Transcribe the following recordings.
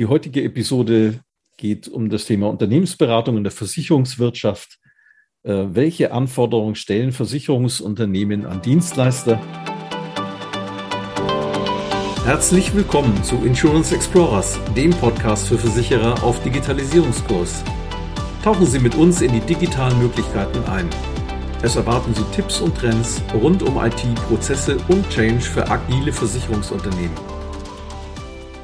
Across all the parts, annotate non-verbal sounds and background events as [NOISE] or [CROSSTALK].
Die heutige Episode geht um das Thema Unternehmensberatung in der Versicherungswirtschaft. Äh, welche Anforderungen stellen Versicherungsunternehmen an Dienstleister? Herzlich willkommen zu Insurance Explorers, dem Podcast für Versicherer auf Digitalisierungskurs. Tauchen Sie mit uns in die digitalen Möglichkeiten ein. Es erwarten Sie Tipps und Trends rund um IT, Prozesse und Change für agile Versicherungsunternehmen.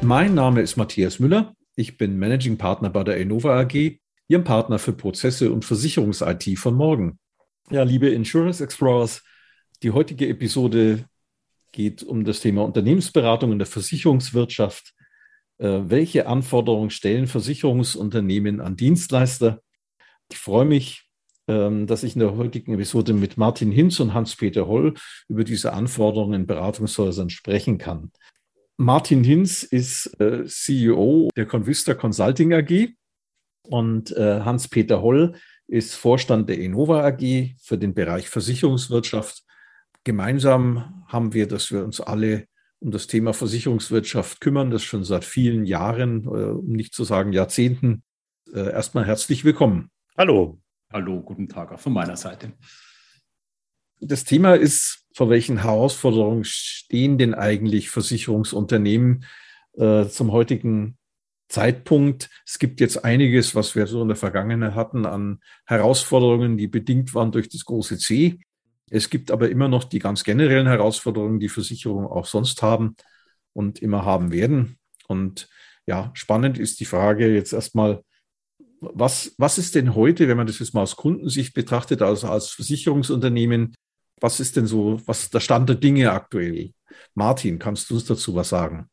Mein Name ist Matthias Müller. Ich bin Managing Partner bei der Innova AG, Ihrem Partner für Prozesse und Versicherungs-IT von morgen. Ja, liebe Insurance Explorers, die heutige Episode geht um das Thema Unternehmensberatung in der Versicherungswirtschaft. Äh, welche Anforderungen stellen Versicherungsunternehmen an Dienstleister? Ich freue mich, ähm, dass ich in der heutigen Episode mit Martin Hinz und Hans-Peter Holl über diese Anforderungen in Beratungshäusern sprechen kann. Martin Hinz ist äh, CEO der Convista Consulting AG und äh, Hans-Peter Holl ist Vorstand der Innova AG für den Bereich Versicherungswirtschaft. Gemeinsam haben wir, dass wir uns alle um das Thema Versicherungswirtschaft kümmern, das schon seit vielen Jahren, äh, um nicht zu sagen Jahrzehnten. Äh, erstmal herzlich willkommen. Hallo. Hallo, guten Tag auch von meiner Seite. Das Thema ist, vor welchen Herausforderungen stehen denn eigentlich Versicherungsunternehmen äh, zum heutigen Zeitpunkt? Es gibt jetzt einiges, was wir so in der Vergangenheit hatten an Herausforderungen, die bedingt waren durch das große C. Es gibt aber immer noch die ganz generellen Herausforderungen, die Versicherungen auch sonst haben und immer haben werden. Und ja, spannend ist die Frage jetzt erstmal, was, was ist denn heute, wenn man das jetzt mal aus Kundensicht betrachtet, also als Versicherungsunternehmen, was ist denn so, was ist der Stand der Dinge aktuell? Martin, kannst du uns dazu was sagen?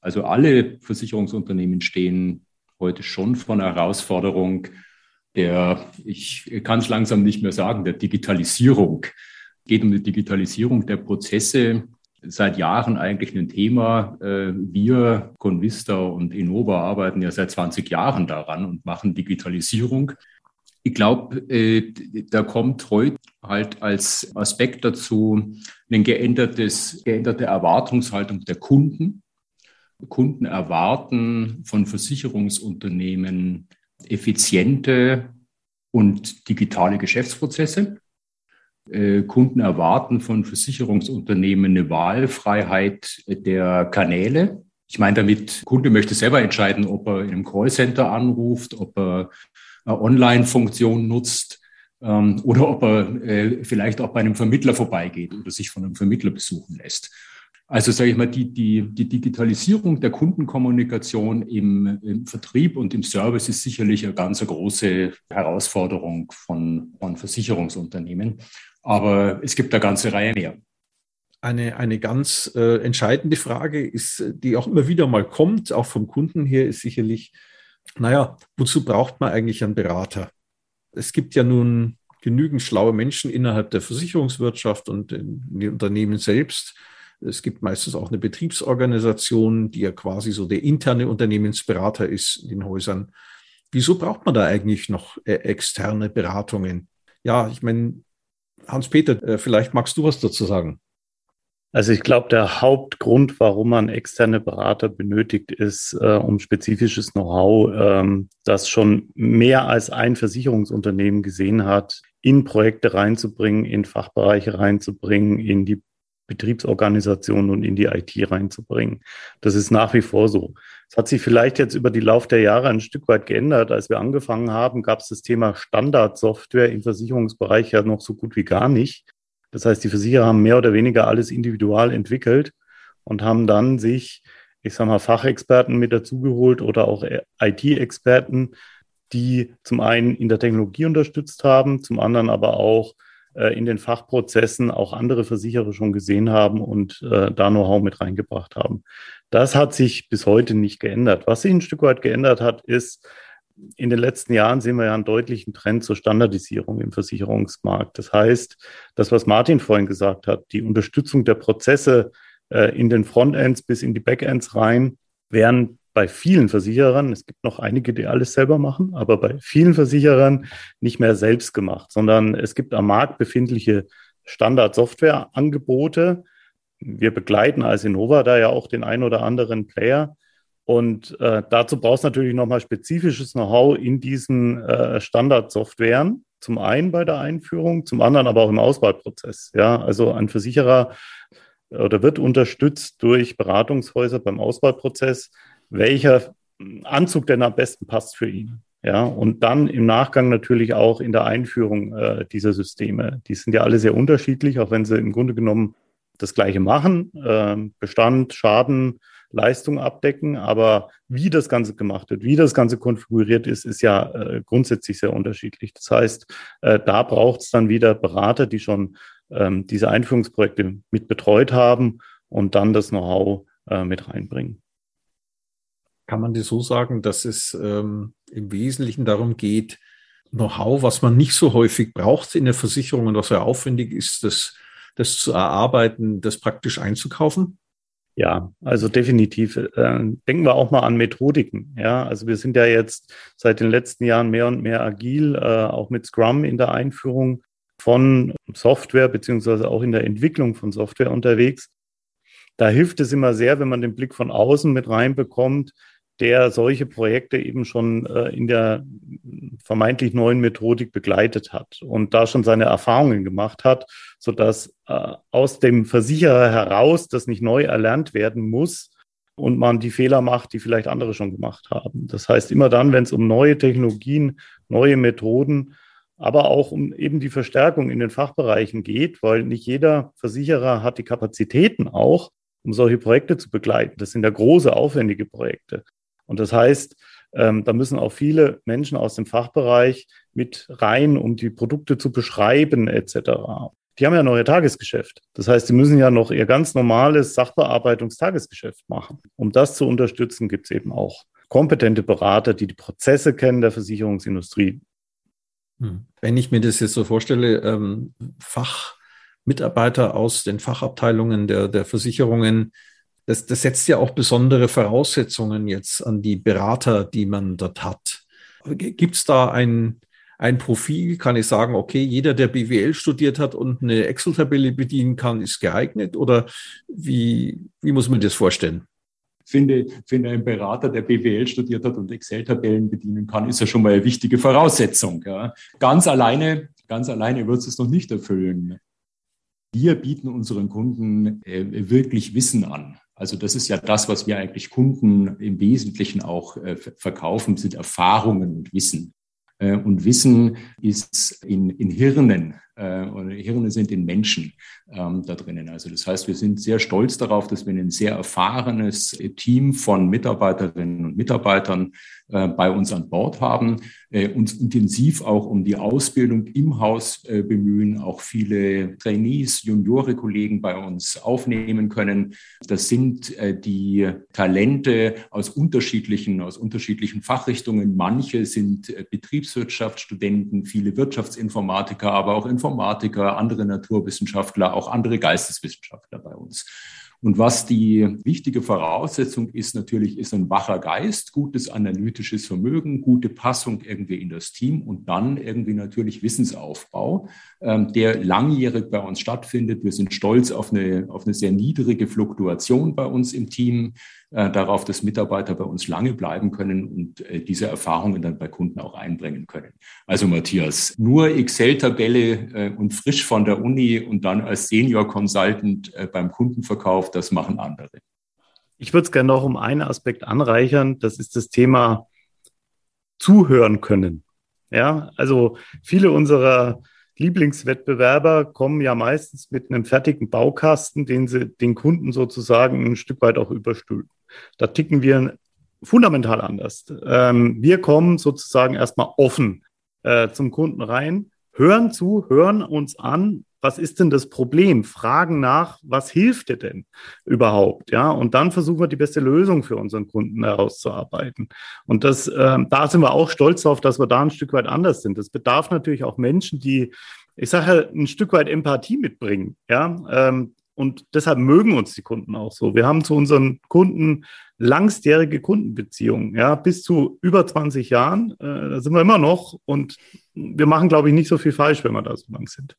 Also alle Versicherungsunternehmen stehen heute schon vor einer Herausforderung der, ich kann es langsam nicht mehr sagen, der Digitalisierung. Es geht um die Digitalisierung der Prozesse. Seit Jahren eigentlich ein Thema. Äh, wir, Convista und Innova arbeiten ja seit 20 Jahren daran und machen Digitalisierung. Ich glaube, äh, da kommt heute halt als Aspekt dazu eine geändertes, geänderte Erwartungshaltung der Kunden. Kunden erwarten von Versicherungsunternehmen effiziente und digitale Geschäftsprozesse. Äh, Kunden erwarten von Versicherungsunternehmen eine Wahlfreiheit der Kanäle. Ich meine damit, Kunde möchte selber entscheiden, ob er einem Callcenter anruft, ob er Online-Funktion nutzt ähm, oder ob er äh, vielleicht auch bei einem Vermittler vorbeigeht oder sich von einem Vermittler besuchen lässt. Also sage ich mal, die, die, die Digitalisierung der Kundenkommunikation im, im, Vertrieb und im Service ist sicherlich eine ganz große Herausforderung von, von Versicherungsunternehmen. Aber es gibt eine ganze Reihe mehr. Eine, eine ganz äh, entscheidende Frage ist, die auch immer wieder mal kommt, auch vom Kunden her, ist sicherlich, naja, wozu braucht man eigentlich einen Berater? Es gibt ja nun genügend schlaue Menschen innerhalb der Versicherungswirtschaft und in den Unternehmen selbst. Es gibt meistens auch eine Betriebsorganisation, die ja quasi so der interne Unternehmensberater ist in den Häusern. Wieso braucht man da eigentlich noch äh, externe Beratungen? Ja, ich meine, Hans-Peter, äh, vielleicht magst du was dazu sagen. Also ich glaube, der Hauptgrund, warum man externe Berater benötigt, ist, äh, um spezifisches Know-how, ähm, das schon mehr als ein Versicherungsunternehmen gesehen hat, in Projekte reinzubringen, in Fachbereiche reinzubringen, in die Betriebsorganisation und in die IT reinzubringen. Das ist nach wie vor so. Es hat sich vielleicht jetzt über die Lauf der Jahre ein Stück weit geändert. Als wir angefangen haben, gab es das Thema Standardsoftware im Versicherungsbereich ja noch so gut wie gar nicht. Das heißt, die Versicherer haben mehr oder weniger alles individual entwickelt und haben dann sich, ich sage mal, Fachexperten mit dazugeholt oder auch IT-Experten, die zum einen in der Technologie unterstützt haben, zum anderen aber auch äh, in den Fachprozessen auch andere Versicherer schon gesehen haben und äh, da Know-how mit reingebracht haben. Das hat sich bis heute nicht geändert. Was sich ein Stück weit geändert hat, ist, in den letzten Jahren sehen wir ja einen deutlichen Trend zur Standardisierung im Versicherungsmarkt. Das heißt, das, was Martin vorhin gesagt hat, die Unterstützung der Prozesse äh, in den Frontends bis in die Backends rein, werden bei vielen Versicherern, es gibt noch einige, die alles selber machen, aber bei vielen Versicherern nicht mehr selbst gemacht, sondern es gibt am Markt befindliche Standard-Software-Angebote. Wir begleiten als Innova da ja auch den ein oder anderen Player Und äh, dazu brauchst du natürlich nochmal spezifisches Know-how in diesen äh, Standardsoftwaren. Zum einen bei der Einführung, zum anderen aber auch im Auswahlprozess. Ja, also ein Versicherer oder wird unterstützt durch Beratungshäuser beim Auswahlprozess, welcher Anzug denn am besten passt für ihn. Ja, und dann im Nachgang natürlich auch in der Einführung äh, dieser Systeme. Die sind ja alle sehr unterschiedlich, auch wenn sie im Grunde genommen das Gleiche machen, äh, Bestand, Schaden, Leistung abdecken. Aber wie das Ganze gemacht wird, wie das Ganze konfiguriert ist, ist ja äh, grundsätzlich sehr unterschiedlich. Das heißt, äh, da braucht es dann wieder Berater, die schon ähm, diese Einführungsprojekte mit betreut haben und dann das Know-how äh, mit reinbringen. Kann man das so sagen, dass es ähm, im Wesentlichen darum geht, Know-how, was man nicht so häufig braucht in der Versicherung und was sehr aufwendig ist, das, das zu erarbeiten, das praktisch einzukaufen? Ja, also definitiv. Äh, denken wir auch mal an Methodiken. Ja, also wir sind ja jetzt seit den letzten Jahren mehr und mehr agil, äh, auch mit Scrum in der Einführung von Software beziehungsweise auch in der Entwicklung von Software unterwegs. Da hilft es immer sehr, wenn man den Blick von außen mit reinbekommt, der solche Projekte eben schon äh, in der vermeintlich neuen Methodik begleitet hat und da schon seine Erfahrungen gemacht hat, sodass äh, aus dem Versicherer heraus das nicht neu erlernt werden muss und man die Fehler macht, die vielleicht andere schon gemacht haben. Das heißt, immer dann, wenn es um neue Technologien, neue Methoden, aber auch um eben die Verstärkung in den Fachbereichen geht, weil nicht jeder Versicherer hat die Kapazitäten auch, um solche Projekte zu begleiten. Das sind ja große, aufwendige Projekte. Und das heißt, ähm, da müssen auch viele Menschen aus dem Fachbereich mit rein, um die Produkte zu beschreiben etc. Die haben ja noch ihr Tagesgeschäft. Das heißt, sie müssen ja noch ihr ganz normales Sachbearbeitungstagesgeschäft machen. Um das zu unterstützen, gibt es eben auch kompetente Berater, die die Prozesse kennen der Versicherungsindustrie. Hm. Wenn ich mir das jetzt so vorstelle, ähm, Fachmitarbeiter aus den Fachabteilungen der, der Versicherungen, das, das setzt ja auch besondere Voraussetzungen jetzt an die Berater, die man dort hat. Gibt es da ein, ein Profil? Kann ich sagen, okay, jeder, der BWL studiert hat und eine Excel-Tabelle bedienen kann, ist geeignet? Oder wie, wie muss man das vorstellen? finde, finde ein Berater, der BWL studiert hat und Excel-Tabellen bedienen kann, ist ja schon mal eine wichtige Voraussetzung. Ja. Ganz alleine, ganz alleine wird es noch nicht erfüllen. Wir bieten unseren Kunden äh, wirklich Wissen an. Also das ist ja das, was wir eigentlich Kunden im Wesentlichen auch äh, verkaufen, sind Erfahrungen und Wissen. Äh, und Wissen ist in, in Hirnen äh, oder Hirne sind in Menschen ähm, da drinnen. Also das heißt, wir sind sehr stolz darauf, dass wir ein sehr erfahrenes Team von Mitarbeiterinnen und Mitarbeitern äh, bei uns an Bord haben, äh, uns intensiv auch um die Ausbildung im Haus äh, bemühen, auch viele Trainees, Juniore Kollegen bei uns aufnehmen können. Das sind äh, die Talente aus unterschiedlichen, aus unterschiedlichen Fachrichtungen. Manche sind äh, Betriebswirtschaftsstudenten, viele Wirtschaftsinformatiker, aber auch Informatiker, andere Naturwissenschaftler, auch andere Geisteswissenschaftler bei uns. Und was die wichtige Voraussetzung ist, natürlich ist ein wacher Geist, gutes analytisches Vermögen, gute Passung irgendwie in das Team und dann irgendwie natürlich Wissensaufbau, ähm, der langjährig bei uns stattfindet. Wir sind stolz auf eine, auf eine sehr niedrige Fluktuation bei uns im Team. Äh, darauf, dass Mitarbeiter bei uns lange bleiben können und äh, diese Erfahrungen dann bei Kunden auch einbringen können. Also Matthias, nur Excel-Tabelle äh, und frisch von der Uni und dann als Senior Consultant beim Kundenverkauf, das machen andere. Ich würde es gerne noch um einen Aspekt anreichern. Das ist das Thema zuhören können. Ja, also viele unserer Lieblingswettbewerber kommen ja meistens mit einem fertigen Baukasten, den sie den Kunden sozusagen ein Stück weit auch überstülpen. Da ticken wir fundamental anders. Ähm, wir kommen sozusagen erstmal offen äh, zum Kunden rein, hören zu, hören uns an, was ist denn das Problem? Fragen nach, was hilft dir denn überhaupt? Ja, und dann versuchen wir die beste Lösung für unseren Kunden herauszuarbeiten. Und das, äh, da sind wir auch stolz darauf, dass wir da ein Stück weit anders sind. Das bedarf natürlich auch Menschen, die, ich sage, ein Stück weit Empathie mitbringen. Ja, ähm, und deshalb mögen uns die Kunden auch so. Wir haben zu unseren Kunden langstjährige Kundenbeziehungen, ja, bis zu über 20 Jahren. Äh, da sind wir immer noch und wir machen, glaube ich, nicht so viel falsch, wenn wir da so lang sind.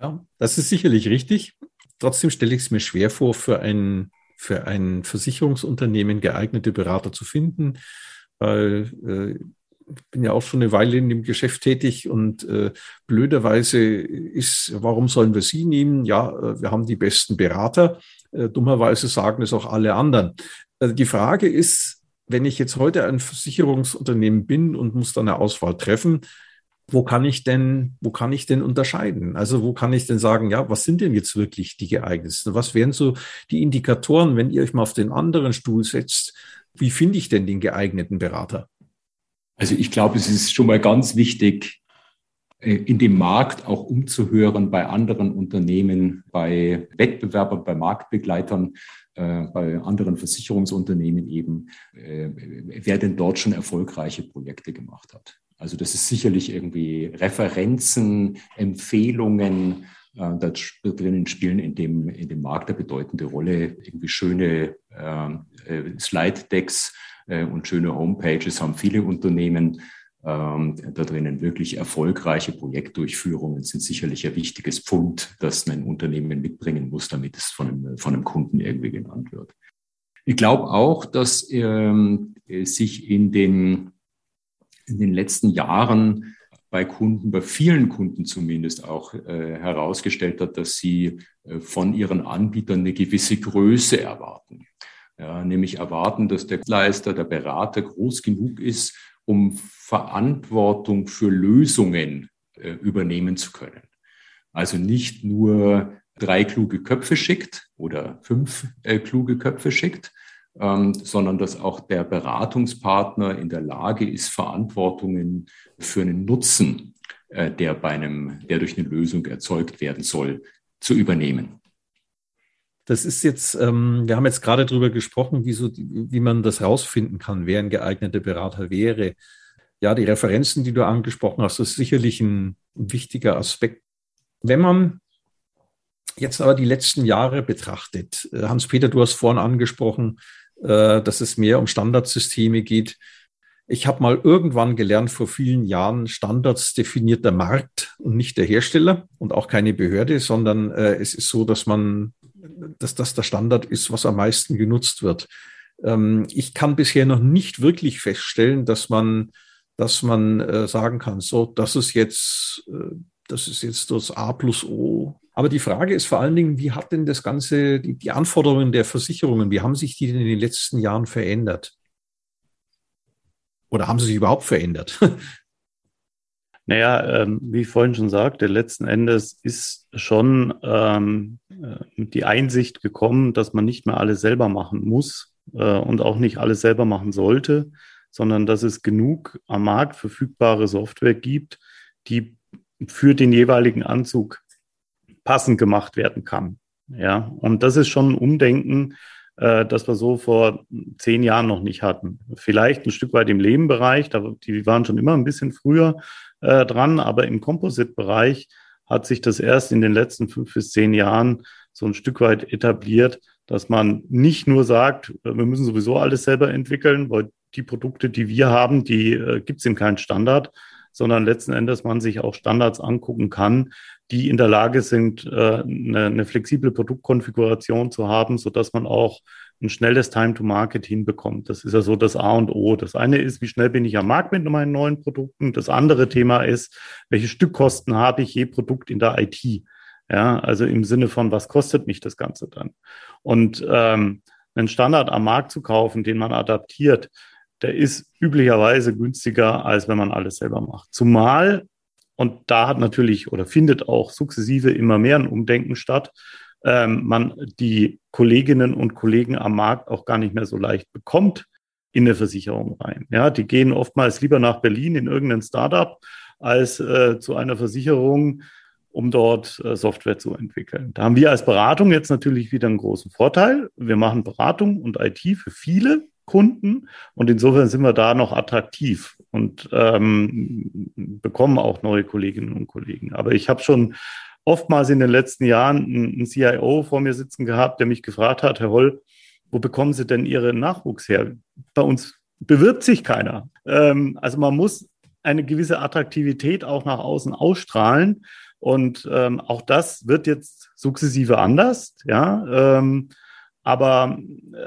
Ja, das ist sicherlich richtig. Trotzdem stelle ich es mir schwer vor für ein für ein Versicherungsunternehmen geeignete Berater zu finden, weil äh, bin ja auch schon eine Weile in dem Geschäft tätig und äh, blöderweise ist, warum sollen wir sie nehmen? Ja, äh, wir haben die besten Berater. Äh, dummerweise sagen es auch alle anderen. Also die Frage ist, wenn ich jetzt heute ein Versicherungsunternehmen bin und muss dann eine Auswahl treffen, wo kann ich denn, wo kann ich denn unterscheiden? Also wo kann ich denn sagen, ja, was sind denn jetzt wirklich die geeignetsten? Was wären so die Indikatoren, wenn ihr euch mal auf den anderen Stuhl setzt? Wie finde ich denn den geeigneten Berater? Also ich glaube, es ist schon mal ganz wichtig, äh, in dem Markt auch umzuhören bei anderen Unternehmen, bei Wettbewerbern, bei Marktbegleitern, äh, bei anderen Versicherungsunternehmen eben, äh, wer denn dort schon erfolgreiche Projekte gemacht hat. Also das ist sicherlich irgendwie Referenzen, Empfehlungen, da drinnen spielen in dem, in dem Markt eine bedeutende Rolle. Irgendwie schöne ähm, äh, Slide-Decks und schöne Homepages haben viele Unternehmen. Ähm, da drinnen wirklich erfolgreiche Projektdurchführungen sind sicherlich ein wichtiges Pfund, das ein Unternehmen mitbringen muss, damit es von einem, von einem Kunden irgendwie genannt wird. Ich glaube auch, dass ähm, sich in den in den letzten Jahren bei Kunden, bei vielen Kunden zumindest auch äh, herausgestellt hat, dass sie äh, von ihren Anbietern eine gewisse Größe erwarten. Ja, nämlich erwarten, dass der Leister, der Berater groß genug ist, um Verantwortung für Lösungen äh, übernehmen zu können. Also nicht nur drei kluge Köpfe schickt oder fünf äh, kluge Köpfe schickt, ähm, sondern dass auch der Beratungspartner in der Lage ist, Verantwortungen für einen Nutzen, äh, der bei einem, der durch eine Lösung erzeugt werden soll, zu übernehmen. Das ist jetzt, ähm, wir haben jetzt gerade darüber gesprochen, wie, so, wie man das rausfinden kann, wer ein geeigneter Berater wäre. Ja, die Referenzen, die du angesprochen hast, ist sicherlich ein, wichtiger Aspekt. Wenn man jetzt aber die letzten Jahre betrachtet, äh, Hans-Peter, du hast vorhin angesprochen, äh, dass es mehr um Standardsysteme geht. Ich habe mal irgendwann gelernt, vor vielen Jahren, Standards definiert der Markt und nicht der Hersteller und auch keine Behörde, sondern äh, es ist so, dass man, dass das der Standard ist, was am meisten genutzt wird. Ähm, ich kann bisher noch nicht wirklich feststellen, dass man, dass man äh, sagen kann, so, das ist jetzt, äh, das ist jetzt das A plus O aber die Frage ist vor allen Dingen, wie hat denn das Ganze, die, die Anforderungen der Versicherungen, wie haben sich die denn in den letzten Jahren verändert? Oder haben sie sich überhaupt verändert? [LAUGHS] Naja, ähm, wie ich vorhin schon sagte, letzten Endes ist schon ähm, äh, die Einsicht gekommen, dass man nicht mehr alles selber machen muss äh, und auch nicht alles selber machen sollte, sondern dass es genug am Markt verfügbare Software gibt, die für den jeweiligen Anzug passend gemacht werden kann. Ja, und das ist schon ein Umdenken, äh, das wir so vor zehn Jahren noch nicht hatten. Vielleicht ein Stück weit im Lebenbereich, da, die waren schon immer ein bisschen früher äh, dran, aber im Composite-Bereich hat sich das erst in den letzten fünf bis zehn Jahren so ein Stück weit etabliert, dass man nicht nur sagt, äh, wir müssen sowieso alles selber entwickeln, weil die Produkte, die wir haben, die äh, gibt es in keinem Standard, sondern letzten Endes man sich auch Standards angucken kann, die in der Lage sind, äh, eine, eine flexible Produktkonfiguration zu haben, so dass man auch ein schnelles Time to Market hinbekommt. Das ist ja so das A und O. Das eine ist, wie schnell bin ich am Markt mit meinen neuen Produkten. Das andere Thema ist, welche Stückkosten habe ich je Produkt in der IT? Ja, also im Sinne von, was kostet mich das Ganze dann? Und ähm, einen Standard am Markt zu kaufen, den man adaptiert, der ist üblicherweise günstiger, als wenn man alles selber macht. Zumal, und da hat natürlich oder findet auch sukzessive immer mehr ein Umdenken statt, ähm, man die Kolleginnen und Kollegen am Markt auch gar nicht mehr so leicht bekommt in eine Versicherung rein. Ja, die gehen oftmals lieber nach Berlin in irgendein Startup als äh, zu einer Versicherung, um dort äh, Software zu entwickeln. Da haben wir als Beratung jetzt natürlich wieder einen großen Vorteil. Wir machen Beratung und IT für viele Kunden. Und insofern sind wir da noch attraktiv und ähm, bekommen auch neue Kolleginnen und Kollegen. Aber ich habe schon oftmals in den letzten Jahren einen CIO vor mir sitzen gehabt, der mich gefragt hat, Herr Holl, wo bekommen Sie denn Ihren Nachwuchs her? Bei uns bewirbt sich keiner. Ähm, also man muss eine gewisse Attraktivität auch nach außen ausstrahlen. Und ähm, auch das wird jetzt sukzessive anders. Ja, ähm, Aber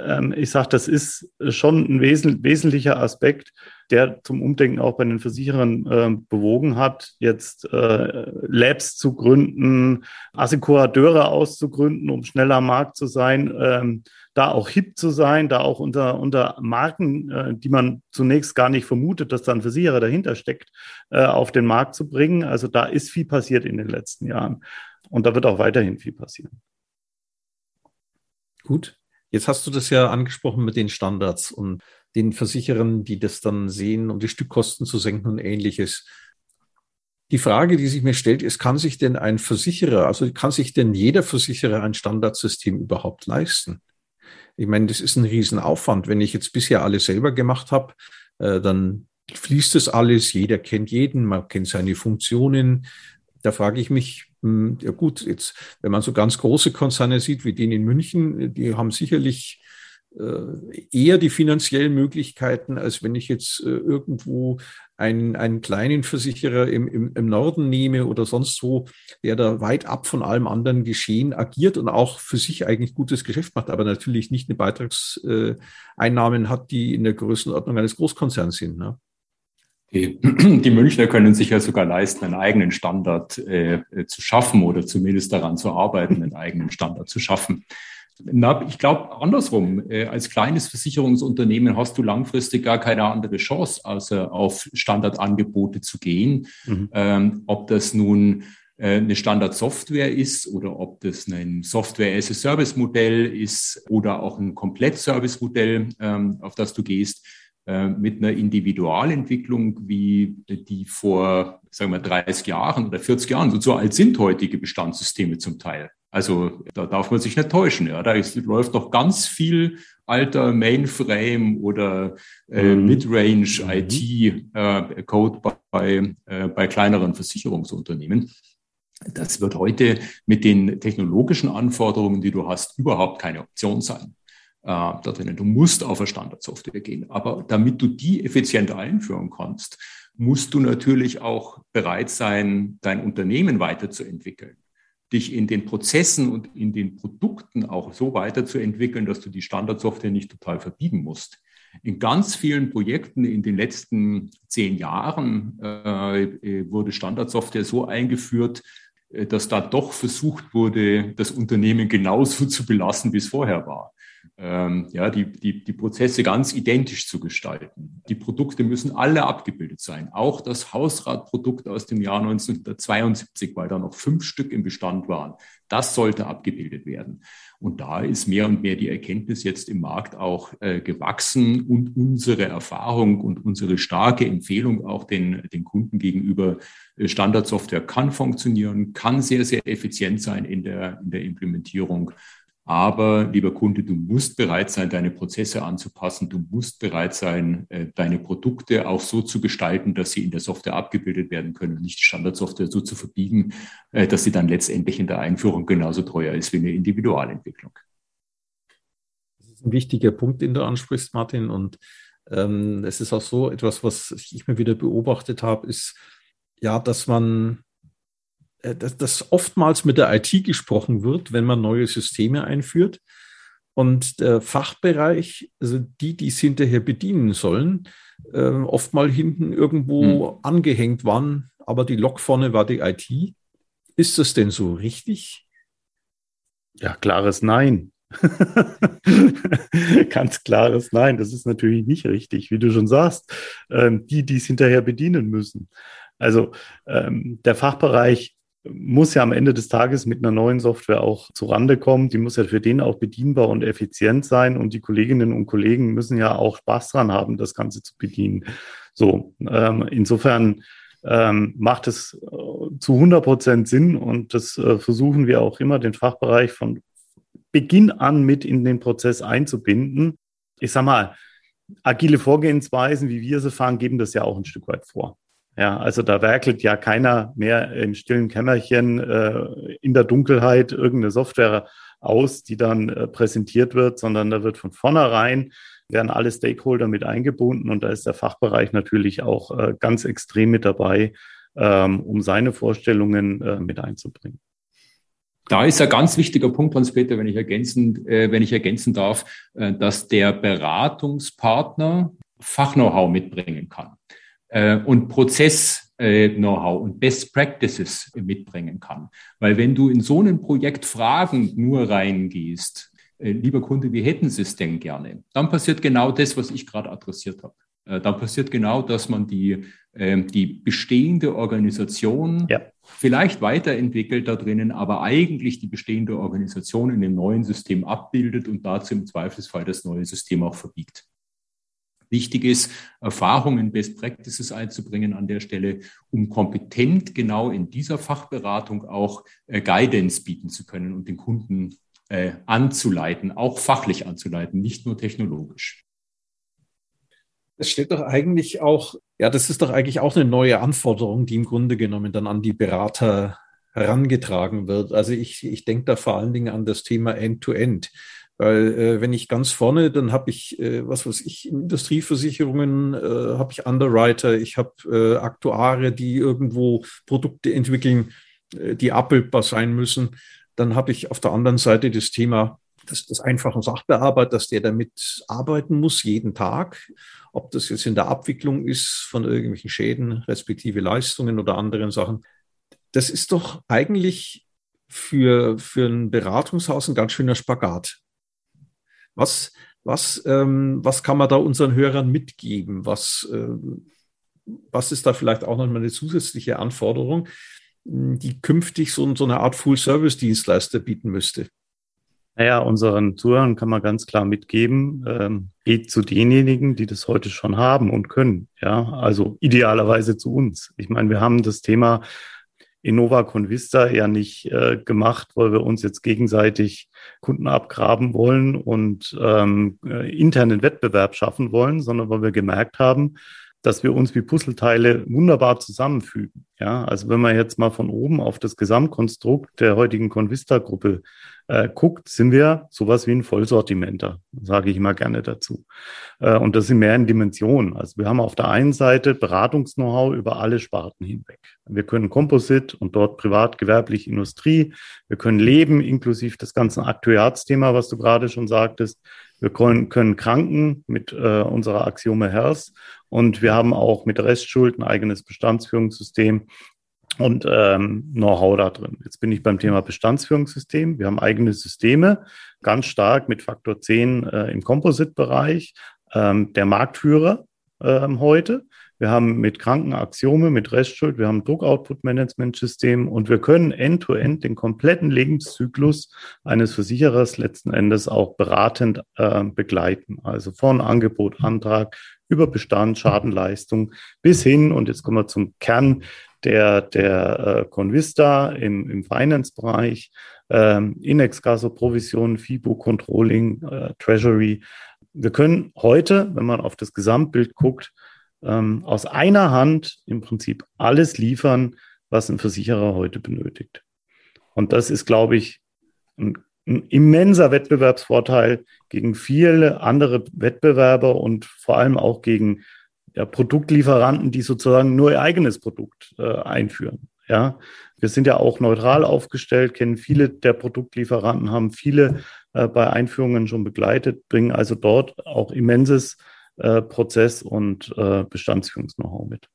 ähm, ich sage, das ist schon ein wesen wesentlicher Aspekt, der zum Umdenken auch bei den Versicherern äh, bewogen hat, jetzt äh, Labs zu gründen, Assekurateure auszugründen, um schneller am Markt zu sein, ähm, da auch hip zu sein, da auch unter, unter Marken, äh, die man zunächst gar nicht vermutet, dass da ein Versicherer dahinter steckt, äh, auf den Markt zu bringen. Also da ist viel passiert in den letzten Jahren. Und da wird auch weiterhin viel passieren. Gut. Jetzt hast du das ja angesprochen mit den Standards und den Versicherern, die das dann sehen, um die Stückkosten zu senken und ähnliches. Die Frage, die sich mir stellt, ist, kann sich denn ein Versicherer, also kann sich denn jeder Versicherer ein Standardsystem überhaupt leisten? Ich meine, das ist ein Riesenaufwand. Wenn ich jetzt bisher alles selber gemacht habe, äh, dann fließt das alles, jeder kennt jeden, man kennt seine Funktionen. Da frage ich mich, ja gut, jetzt, wenn man so ganz große Konzerne sieht, wie den in München, die haben sicherlich äh, eher die finanziellen Möglichkeiten, als wenn ich jetzt äh, irgendwo einen, einen kleinen Versicherer im, im, im Norden nehme oder sonst wo, der da weit ab von allem anderen Geschehen agiert und auch für sich eigentlich gutes Geschäft macht, aber natürlich nicht eine Beitragseinnahmen äh, hat, die in der Größenordnung eines Großkonzerns sind. Ne? Die, [CLEARS THROAT] die Münchner können sich ja sogar leisten, einen eigenen Standard äh, zu schaffen oder zumindest daran zu arbeiten, einen eigenen Standard zu schaffen. Na, ich glaube andersrum. Äh, als kleines Versicherungsunternehmen hast du langfristig gar keine andere Chance, außer auf Standardangebote zu gehen. Mhm. Ähm, ob das nun äh, eine Standardsoftware ist oder ob das ein Software-as-a-Service-Modell ist oder auch ein Komplett-Service-Modell, ähm, auf das du gehst, mit einer Individualentwicklung, wie die vor, sagen wir, 30 Jahren oder 40 Jahren, so alt sind heutige Bestandssysteme zum Teil. Also da darf man sich nicht täuschen. Ja. Da ist, läuft noch ganz viel alter Mainframe oder äh, mhm. Midrange mhm. IT-Code äh, bei, äh, bei kleineren Versicherungsunternehmen. Das wird heute mit den technologischen Anforderungen, die du hast, überhaupt keine Option sein. Äh, du musst auf eine Standardsoftware gehen. Aber damit du die effizient einführen kannst, musst du natürlich auch bereit sein, dein Unternehmen weiterzuentwickeln dich in den Prozessen und in den Produkten auch so weiterzuentwickeln, dass du die Standardsoftware nicht total verbiegen musst. In ganz vielen Projekten in den letzten zehn Jahren äh, wurde Standardsoftware so eingeführt, äh, dass da doch versucht wurde, das Unternehmen genauso [LAUGHS] zu belassen, wie es vorher war ähm, ja, die, die, die Prozesse ganz identisch zu gestalten. Die Produkte müssen alle abgebildet sein. Auch das Hausratprodukt aus dem Jahr 1972, weil da noch fünf Stück im Bestand waren, das sollte abgebildet werden. Und da ist mehr und mehr die Erkenntnis jetzt im Markt auch äh, gewachsen und unsere Erfahrung und unsere starke Empfehlung auch den, den Kunden gegenüber, äh, Standardsoftware kann funktionieren, kann sehr, sehr effizient sein in der, in der Implementierung aber, lieber Kunde, du musst bereit sein, deine Prozesse anzupassen. Du musst bereit sein, äh, deine Produkte auch so zu gestalten, dass sie in der Software abgebildet werden können und nicht die Standardsoftware so zu verbiegen, äh, dass sie dann letztendlich in der Einführung genauso teuer ist wie eine Individualentwicklung. Das ist ein wichtiger Punkt, den du ansprichst, Martin. Und ähm, es ist auch so etwas, was ich mir wieder beobachtet habe, ist ja, dass man dass, dass oftmals mit der IT gesprochen wird, wenn man neue Systeme einführt. Und der Fachbereich, also die, die es hinterher bedienen sollen, äh, oft mal hinten irgendwo hm. angehängt waren, aber die Lok vorne war die IT. Ist das denn so richtig? Ja, klares Nein. [LAUGHS] Ganz klares Nein. Das ist natürlich nicht richtig, wie du schon sagst. Ähm, die, die es hinterher bedienen müssen. Also ähm, der Fachbereich muss ja am Ende des Tages mit einer neuen Software auch zurande kommen. Die muss ja für den auch bedienbar und effizient sein. Und die Kolleginnen und Kollegen müssen ja auch Spaß dran haben, das Ganze zu bedienen. So, ähm, insofern ähm, macht es äh, zu 100 Prozent Sinn und das äh, versuchen wir auch immer, den Fachbereich von Beginn an mit in den Prozess einzubinden. Ich sag mal, agile Vorgehensweisen, wie wir sie fahren, geben das ja auch ein Stück weit vor. Ja, also da werkelt ja keiner mehr im stillen Kämmerchen äh, in der Dunkelheit irgendeine Software aus, die dann äh, präsentiert wird, sondern da wird von vornherein werden alle Stakeholder mit eingebunden und da ist der Fachbereich natürlich auch äh, ganz extrem mit dabei, ähm, um seine Vorstellungen äh, mit einzubringen. Da ist ein ganz wichtiger Punkt, Hans-Peter, wenn ich ergänzen, äh, wenn ich ergänzen darf, äh, dass der Beratungspartner Fach-Know-how mitbringen kann äh, und Prozess-Know-how und Best Practices mitbringen kann. Weil wenn du in so ein Projekt fragend nur reingehst, äh, lieber Kunde, wie hätten Sie es denn gerne? Dann passiert genau das, was ich gerade adressiert habe. Äh, dann passiert genau, dass man die, äh, die bestehende Organisation ja. vielleicht weiterentwickelt da drinnen, aber eigentlich die bestehende Organisation in dem neuen System abbildet und dazu im Zweifelsfall das neue System auch verbiegt. Wichtig ist, Erfahrungen, Best Practices einzubringen an der Stelle, um kompetent genau in dieser Fachberatung auch äh, Guidance bieten zu können und den Kunden äh, anzuleiten, auch fachlich anzuleiten, nicht nur technologisch. Das steht doch eigentlich auch, ja, das ist doch eigentlich auch eine neue Anforderung, die im Grunde genommen dann an die Berater herangetragen wird. Also ich, ich denke da vor allen Dingen an das Thema End-to-End. -End. Weil äh, wenn ich ganz vorne, dann habe ich, äh, was weiß ich, Industrieversicherungen, äh, habe ich Underwriter, ich habe äh, Aktuare, die irgendwo Produkte entwickeln, äh, die abbildbar sein müssen. Dann habe ich auf der anderen Seite das Thema des, des einfachen Sachbearbeiters, der damit arbeiten muss, jeden Tag. Ob das jetzt in der Abwicklung ist von irgendwelchen Schäden, respektive Leistungen oder anderen Sachen. Das ist doch eigentlich für, für ein Beratungshaus ein ganz schöner Spagat. Was, was, ähm, was kann man da unseren Hörern mitgeben? Was, äh, was ist da vielleicht auch nochmal eine zusätzliche Anforderung, die künftig so, so eine Art Full-Service-Dienstleister bieten müsste? Naja, unseren Zuhörern kann man ganz klar mitgeben, ähm, geht zu denjenigen, die das heute schon haben und können. Ja, also idealerweise zu uns. Ich meine, wir haben das Thema Innova Convista ja nicht äh, gemacht, weil wir uns jetzt gegenseitig Kunden abgraben wollen und ähm, äh, internen Wettbewerb schaffen wollen, sondern weil wir gemerkt haben, dass wir uns wie Puzzleteile wunderbar zusammenfügen. Ja, also wenn man jetzt mal von oben auf das Gesamtkonstrukt der heutigen Convista-Gruppe äh, guckt, sind wir sowas wie ein Vollsortimenter, sage ich immer gerne dazu. Äh, und das in mehreren Dimensionen. Also wir haben auf der einen Seite Beratungs-Know-how über alle Sparten hinweg. Wir können Composite und dort privat, gewerblich, Industrie. Wir können Leben, inklusive das ganze Aktuarsthema, was du gerade schon sagtest. Wir können, können Kranken mit äh, unserer Axiome Health und wir haben auch mit Restschuld ein eigenes Bestandsführungssystem und ähm, Know-how da drin. Jetzt bin ich beim Thema Bestandsführungssystem. Wir haben eigene Systeme, ganz stark mit Faktor 10 äh, im Composite-Bereich, ähm, der Marktführer ähm, heute. Wir haben mit Kranken Axiome, mit Restschuld, wir haben Druck-Output-Management-System und wir können end-to-end -end den kompletten Lebenszyklus eines Versicherers letzten Endes auch beratend äh, begleiten. Also von Angebot, Antrag über Bestand, Schadenleistung bis hin, und jetzt kommen wir zum Kern der, der äh, Convista im, im Finance-Bereich, ähm, Inexcaso, Provision, FIBO, Controlling, äh, Treasury. Wir können heute, wenn man auf das Gesamtbild guckt, ähm, aus einer Hand im Prinzip alles liefern, was ein Versicherer heute benötigt. Und das ist, glaube ich, ein, ein immenser Wettbewerbsvorteil gegen viele andere Wettbewerber und vor allem auch gegen ja, Produktlieferanten, die sozusagen nur ihr eigenes Produkt äh, einführen. Ja, wir sind ja auch neutral aufgestellt, kennen viele der Produktlieferanten, haben viele äh, bei Einführungen schon begleitet, bringen also dort auch immenses äh, Prozess- und äh, Bestandsführungs-Know-how mit.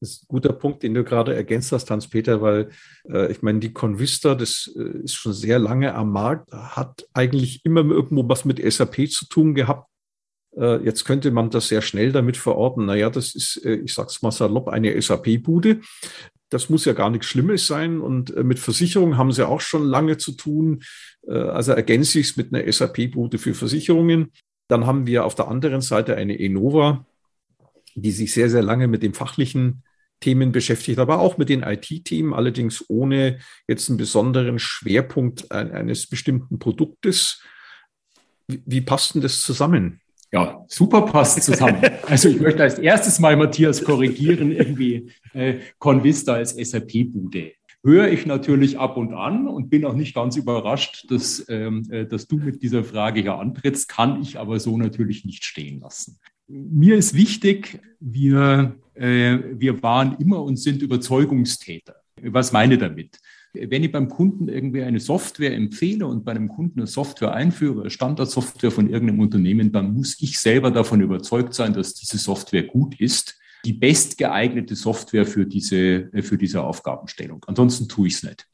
Das ist ein guter Punkt, den du gerade ergänzt hast, Hans-Peter, weil äh, ich meine, die Convista, das äh, ist schon sehr lange am Markt, hat eigentlich immer irgendwo was mit SAP zu tun gehabt. Äh, jetzt könnte man das sehr schnell damit verorten. Naja, das ist, äh, ich sag's mal salopp, eine SAP-Bude. Das muss ja gar nichts Schlimmes sein. Und äh, mit Versicherungen haben sie auch schon lange zu tun. Also ergänze ich es mit einer SAP-Bude für Versicherungen. Dann haben wir auf der anderen Seite eine Enova, die sich sehr, sehr lange mit den fachlichen Themen beschäftigt, aber auch mit den IT-Themen, allerdings ohne jetzt einen besonderen Schwerpunkt eines bestimmten Produktes. Wie, wie passt denn das zusammen? Ja, super passt zusammen. [LAUGHS] Also ich möchte als erstes mal Matthias korrigieren, irgendwie äh, Convista als SAP-Bude. Höre ich natürlich ab und an und bin auch nicht ganz überrascht, dass, ähm, äh, dass du mit dieser Frage hier antrittst, kann ich aber so natürlich nicht stehen lassen. Mir ist wichtig, wir, äh, wir waren immer und sind Überzeugungstäter. Was meine damit? Wenn ich beim Kunden irgendwie eine Software empfehle und bei einem Kunden eine Software einführe, Standardsoftware von irgendeinem Unternehmen, dann muss ich selber davon überzeugt sein, dass diese Software gut ist, die bestgeeignete Software für diese, für diese Aufgabenstellung. Ansonsten tue ich es nicht.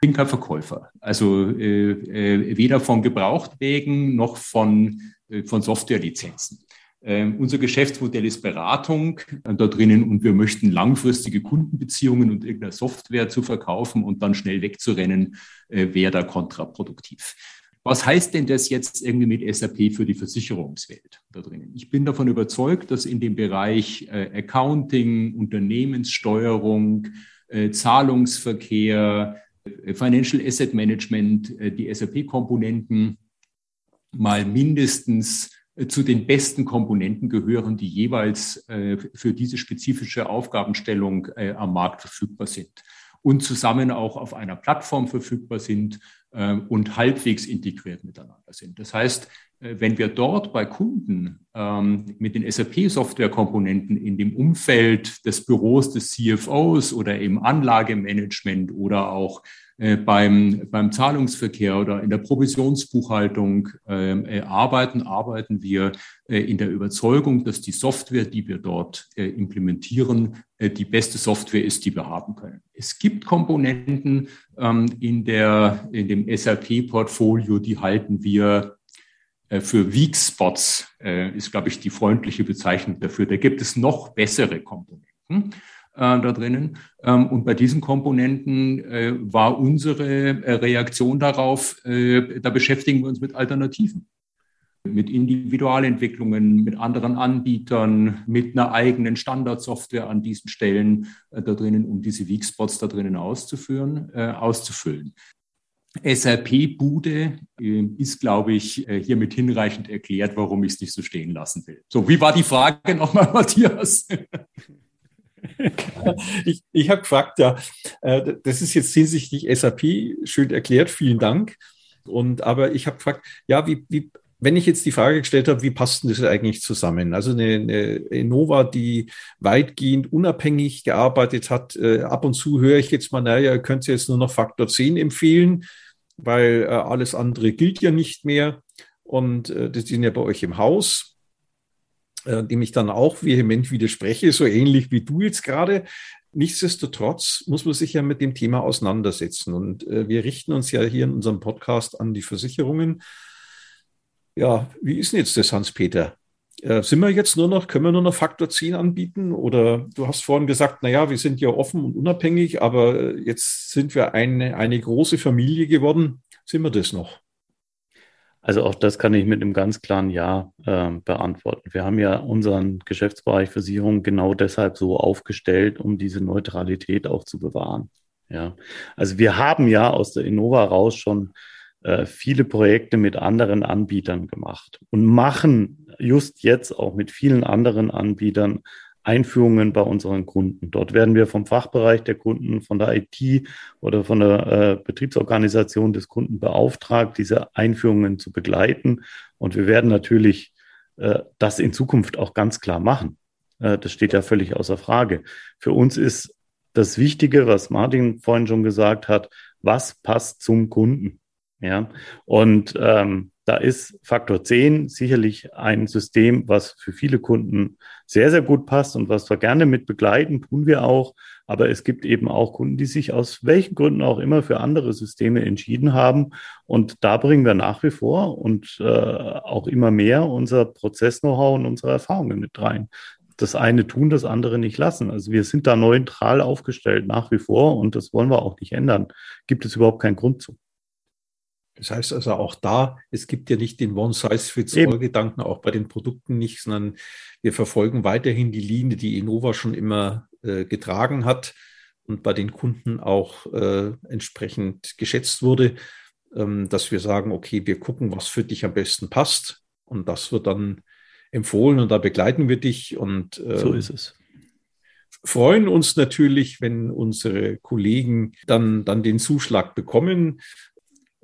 Ich bin kein Verkäufer. Also äh, äh, weder von Gebrauchtwegen noch von, äh, von Softwarelizenzen. Ähm, unser Geschäftsmodell ist Beratung äh, da drinnen und wir möchten langfristige Kundenbeziehungen und irgendeine Software zu verkaufen und dann schnell wegzurennen, äh, wäre da kontraproduktiv. Was heißt denn das jetzt irgendwie mit SAP für die Versicherungswelt da drinnen? Ich bin davon überzeugt, dass in dem Bereich äh, Accounting, Unternehmenssteuerung, Zahlungsverkehr, Financial Asset Management, die SAP-Komponenten mal mindestens zu den besten Komponenten gehören, die jeweils äh, für diese spezifische Aufgabenstellung äh, am Markt verfügbar sind und zusammen auch auf einer Plattform verfügbar sind äh, und halbwegs integriert miteinander sind. Das heißt, wenn wir dort bei Kunden ähm, mit den SAP-Software-Komponenten in dem Umfeld des Büros des CFOs oder im Anlagemanagement oder auch äh, beim, beim Zahlungsverkehr oder in der Provisionsbuchhaltung ähm, äh, arbeiten, arbeiten wir äh, in der Überzeugung, dass die Software, die wir dort äh, implementieren, äh, die beste Software ist, die wir haben können. Es gibt Komponenten ähm, in, der, in dem SAP-Portfolio, die halten wir äh, für Weak Spots, ist, glaube ich, die freundliche Bezeichnung dafür. Da gibt es noch bessere Komponenten äh, da drinnen. Ähm, und bei diesen Komponenten äh, war unsere äh, Reaktion darauf, äh, da beschäftigen wir uns mit Alternativen mit Individualentwicklungen, mit anderen Anbietern, mit einer eigenen Standardsoftware an diesen Stellen äh, da drinnen, um diese Weak-Spots da drinnen auszuführen, äh, auszufüllen. SAP-Bude äh, ist, glaube ich, äh, hiermit hinreichend erklärt, warum ich es nicht so stehen lassen will. So, wie war die Frage nochmal, [LAUGHS] Matthias? [LAUGHS] ich ich habe gefragt, ja, äh, das ist jetzt hinsichtlich SAP schön erklärt, vielen Dank. Und aber ich habe gefragt, ja, wie, wie, wenn ich jetzt die Frage gestellt habe, wie passt denn das eigentlich zusammen? Also eine, eine Innova, die weitgehend unabhängig gearbeitet hat, äh, ab und zu höre ich jetzt mal, naja, ihr könnt jetzt nur noch Faktor 10 empfehlen, weil äh, alles andere gilt ja nicht mehr. Und äh, das sind ja bei euch im Haus dem ich dann auch vehement widerspreche, so ähnlich wie du jetzt gerade. Nichtsdestotrotz muss man sich ja mit dem Thema auseinandersetzen. Und äh, wir richten uns ja hier in unserem Podcast an die Versicherungen. Ja, wie ist denn jetzt das, Hans-Peter? Äh, sind wir jetzt nur noch, können wir nur noch Faktor 10 anbieten? Oder du hast vorhin gesagt, naja, wir sind ja offen und unabhängig, aber jetzt sind wir eine, eine große Familie geworden. Sind wir das noch? Also auch das kann ich mit einem ganz klaren Ja äh, beantworten. Wir haben ja unseren Geschäftsbereich Versicherung genau deshalb so aufgestellt, um diese Neutralität auch zu bewahren. Ja, also wir haben ja aus der Innova raus schon äh, viele Projekte mit anderen Anbietern gemacht und machen just jetzt auch mit vielen anderen Anbietern Einführungen bei unseren Kunden. Dort werden wir vom Fachbereich der Kunden, von der IT oder von der äh, Betriebsorganisation des Kunden beauftragt, diese Einführungen zu begleiten. Und wir werden natürlich äh, das in Zukunft auch ganz klar machen. Äh, das steht ja völlig außer Frage. Für uns ist das Wichtige, was Martin vorhin schon gesagt hat, was passt zum Kunden. Ja, und ähm, da ist Faktor 10 sicherlich ein System, was für viele Kunden sehr, sehr gut passt und was wir gerne mit begleiten, tun wir auch. Aber es gibt eben auch Kunden, die sich aus welchen Gründen auch immer für andere Systeme entschieden haben. Und da bringen wir nach wie vor und äh, auch immer mehr unser Prozess-Know-how und unsere Erfahrungen mit rein. Das eine tun, das andere nicht lassen. Also wir sind da neutral aufgestellt nach wie vor und das wollen wir auch nicht ändern. Gibt es überhaupt keinen Grund zu. Das heißt also auch da, es gibt ja nicht den One-Size-Fits-All-Gedanken, auch bei den Produkten nicht, sondern wir verfolgen weiterhin die Linie, die Innova schon immer äh, getragen hat und bei den Kunden auch äh, entsprechend geschätzt wurde, ähm, dass wir sagen, okay, wir gucken, was für dich am besten passt und das wird dann empfohlen und da begleiten wir dich und äh, so ist es. freuen uns natürlich, wenn unsere Kollegen dann, dann den Zuschlag bekommen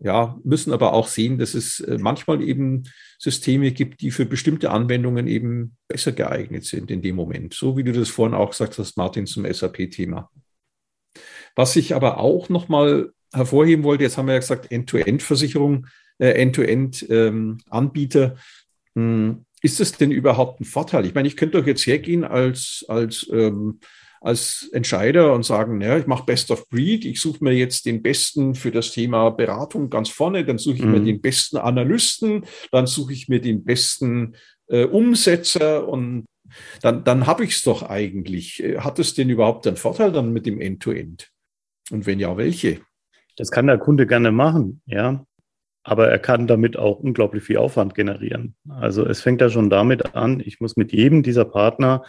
ja, müssen aber auch sehen, dass es äh, manchmal eben Systeme gibt, die für bestimmte Anwendungen eben besser geeignet sind in dem Moment. So wie du das vorhin auch gesagt hast, Martin, zum SAP-Thema. Was ich aber auch nochmal hervorheben wollte, jetzt haben wir ja gesagt, End-to-End-Versicherung, äh, End-to-End-Anbieter. Ähm, ist das denn überhaupt ein Vorteil? Ich meine, ich könnte doch jetzt hergehen als, als, ähm, als Entscheider und sagen, ja, ich mache Best of Breed, ich suche mir jetzt den Besten für das Thema Beratung ganz vorne, dann suche ich mhm. mir den besten Analysten, dann suche ich mir den besten äh, Umsetzer und dann, dann habe ich es doch eigentlich. Hat es denn überhaupt einen Vorteil dann mit dem End-to-End? -End? Und wenn ja, welche? Das kann der Kunde gerne machen, ja aber er kann damit auch unglaublich viel Aufwand generieren. Also es fängt ja schon damit an, ich muss mit jedem dieser Partner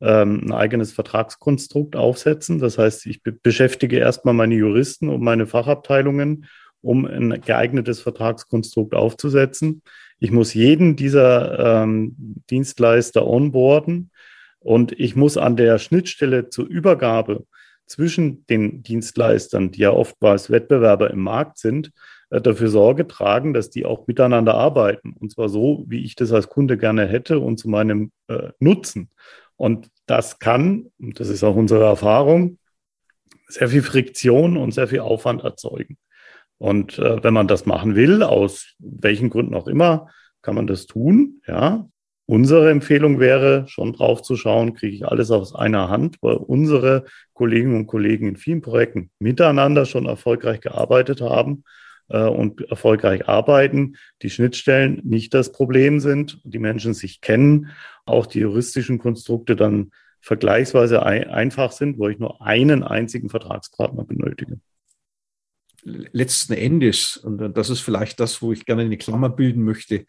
ähm, ein eigenes Vertragskonstrukt aufsetzen. Das heißt, ich be beschäftige erstmal meine Juristen und meine Fachabteilungen, um ein geeignetes Vertragskonstrukt aufzusetzen. Ich muss jeden dieser ähm, Dienstleister onboarden und ich muss an der Schnittstelle zur Übergabe zwischen den Dienstleistern, die ja oftmals Wettbewerber im Markt sind, äh, dafür Sorge tragen, dass die auch miteinander arbeiten. Und zwar so, wie ich das als Kunde gerne hätte und zu meinem äh, Nutzen. Und das kann, und das ist auch unsere Erfahrung, sehr viel Friktion und sehr viel Aufwand erzeugen. Und äh, wenn man das machen will, aus welchen Gründen auch immer, kann man das tun. Ja, Unsere Empfehlung wäre, schon drauf zu schauen, kriege ich alles aus einer Hand, weil unsere Kolleginnen und Kollegen in vielen Projekten miteinander schon erfolgreich gearbeitet haben und erfolgreich arbeiten, die Schnittstellen nicht das Problem sind, die Menschen sich kennen, auch die juristischen Konstrukte dann vergleichsweise ein, einfach sind, wo ich nur einen einzigen Vertragspartner benötige. Letzten Endes, und das ist vielleicht das, wo ich gerne eine Klammer bilden möchte,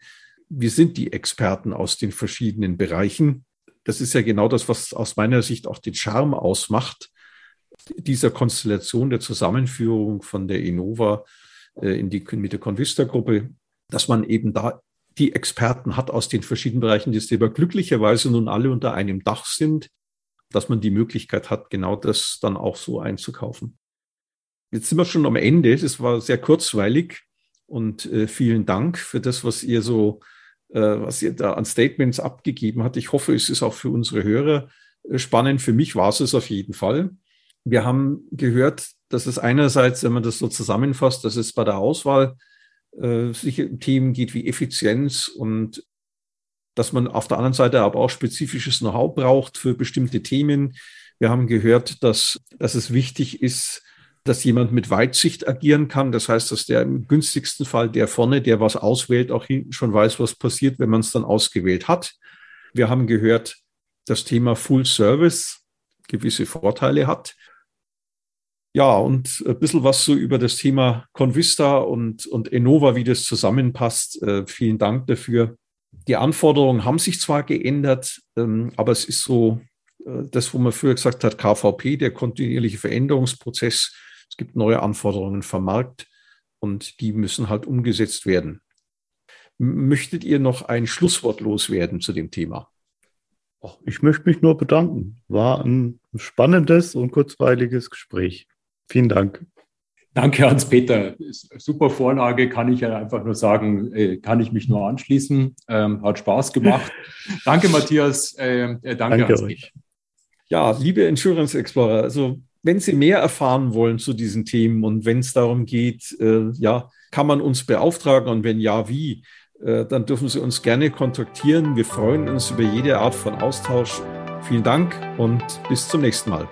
wir sind die Experten aus den verschiedenen Bereichen. Das ist ja genau das, was aus meiner Sicht auch den Charme ausmacht, dieser Konstellation der Zusammenführung von der Innova äh, in die, mit der Convista-Gruppe, dass man eben da die Experten hat aus den verschiedenen Bereichen, die aber glücklicherweise nun alle unter einem Dach sind, dass man die Möglichkeit hat, genau das dann auch so einzukaufen. Jetzt sind wir schon am Ende. Das war sehr kurzweilig und äh, vielen Dank für das, was ihr so, äh, was ihr da an Statements abgegeben habt. Ich hoffe, es ist auch für unsere Hörer äh, spannend. Für mich war es es auf jeden Fall. Wir haben gehört, dass es einerseits, wenn man das so zusammenfasst, dass es bei der Auswahl äh, sicher Themen geht wie Effizienz und dass man auf der anderen Seite aber auch spezifisches Know-how braucht für bestimmte Themen. Wir haben gehört, dass, dass es wichtig ist, dass jemand mit Weitsicht agieren kann. Das heißt, dass der im günstigsten Fall, der vorne, der was auswählt, auch hinten schon weiß, was passiert, wenn man es dann ausgewählt hat. Wir haben gehört, das Thema Full Service gewisse Vorteile hat. Ja, und ein bisschen was so über das Thema Convista und, und Enova, wie das zusammenpasst. Äh, vielen Dank dafür. Die Anforderungen haben sich zwar geändert, ähm, aber es ist so, äh, das, wo man früher gesagt hat, KVP, der kontinuierliche Veränderungsprozess. Es gibt neue Anforderungen vom Markt und die müssen halt umgesetzt werden. Möchtet ihr noch ein Schlusswort loswerden zu dem Thema? Ich möchte mich nur bedanken. War ein spannendes und kurzweiliges Gespräch. Vielen Dank. Danke, Hans-Peter. Super Vorlage, kann ich ja einfach nur sagen, äh, kann ich mich nur anschließen. Ähm, hat Spaß gemacht. [LAUGHS] danke, Matthias. Ähm, äh, danke, danke euch. Ja, liebe Insurance Explorer, also wenn Sie mehr erfahren wollen zu diesen Themen und wenn es darum geht, äh, ja, kann man uns beauftragen und wenn ja, wie, äh, dann dürfen Sie uns gerne kontaktieren. Wir freuen uns über jede Art von Austausch. Vielen Dank und bis zum nächsten Mal.